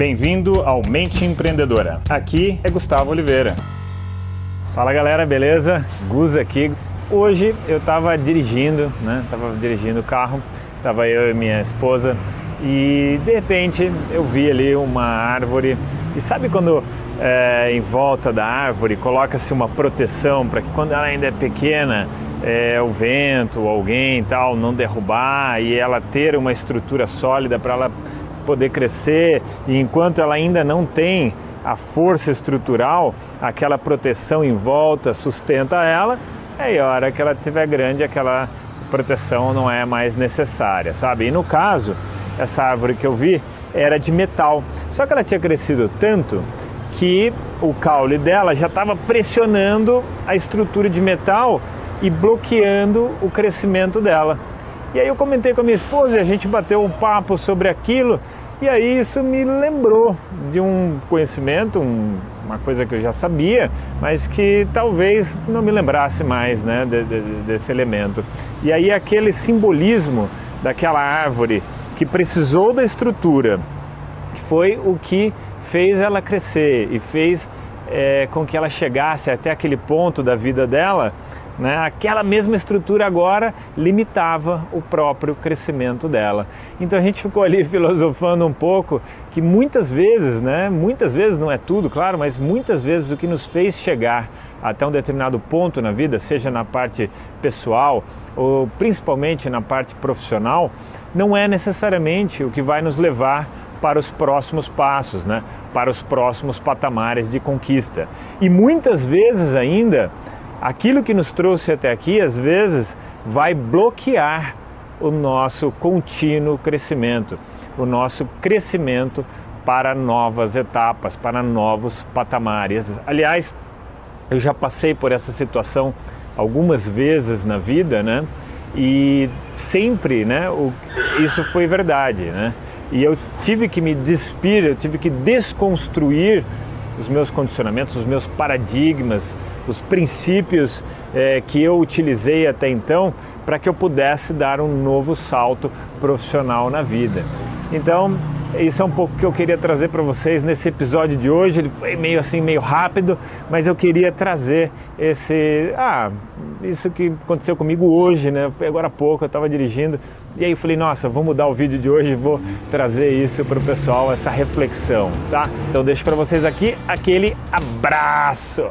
Bem-vindo ao Mente Empreendedora. Aqui é Gustavo Oliveira. Fala galera, beleza? Gus aqui. Hoje eu estava dirigindo, né? Tava dirigindo o carro, tava eu e minha esposa e de repente eu vi ali uma árvore e sabe quando é, em volta da árvore coloca-se uma proteção para que quando ela ainda é pequena é, o vento, alguém tal não derrubar e ela ter uma estrutura sólida para ela poder crescer e enquanto ela ainda não tem a força estrutural, aquela proteção em volta sustenta ela, aí a hora que ela estiver grande, aquela proteção não é mais necessária, sabe? E no caso, essa árvore que eu vi era de metal, só que ela tinha crescido tanto que o caule dela já estava pressionando a estrutura de metal e bloqueando o crescimento dela. E aí eu comentei com a minha esposa e a gente bateu um papo sobre aquilo e aí isso me lembrou de um conhecimento, um, uma coisa que eu já sabia, mas que talvez não me lembrasse mais né, de, de, desse elemento. E aí aquele simbolismo daquela árvore que precisou da estrutura, que foi o que fez ela crescer e fez é, com que ela chegasse até aquele ponto da vida dela, né? Aquela mesma estrutura agora limitava o próprio crescimento dela. Então a gente ficou ali filosofando um pouco que muitas vezes, né, muitas vezes não é tudo, claro, mas muitas vezes o que nos fez chegar até um determinado ponto na vida, seja na parte pessoal ou principalmente na parte profissional, não é necessariamente o que vai nos levar para os próximos passos, né? para os próximos patamares de conquista. E muitas vezes ainda aquilo que nos trouxe até aqui, às vezes, vai bloquear o nosso contínuo crescimento, o nosso crescimento para novas etapas, para novos patamares. Aliás, eu já passei por essa situação algumas vezes na vida, né? E sempre, né? O, isso foi verdade, né? E eu tive que me despir, eu tive que desconstruir os meus condicionamentos, os meus paradigmas, os princípios é, que eu utilizei até então para que eu pudesse dar um novo salto profissional na vida. Então, isso é um pouco que eu queria trazer para vocês nesse episódio de hoje. Ele foi meio assim, meio rápido, mas eu queria trazer esse. Ah, isso que aconteceu comigo hoje, né? Foi agora há pouco, eu estava dirigindo e aí eu falei, nossa, vou mudar o vídeo de hoje vou trazer isso para o pessoal, essa reflexão, tá? Então deixo para vocês aqui aquele abraço.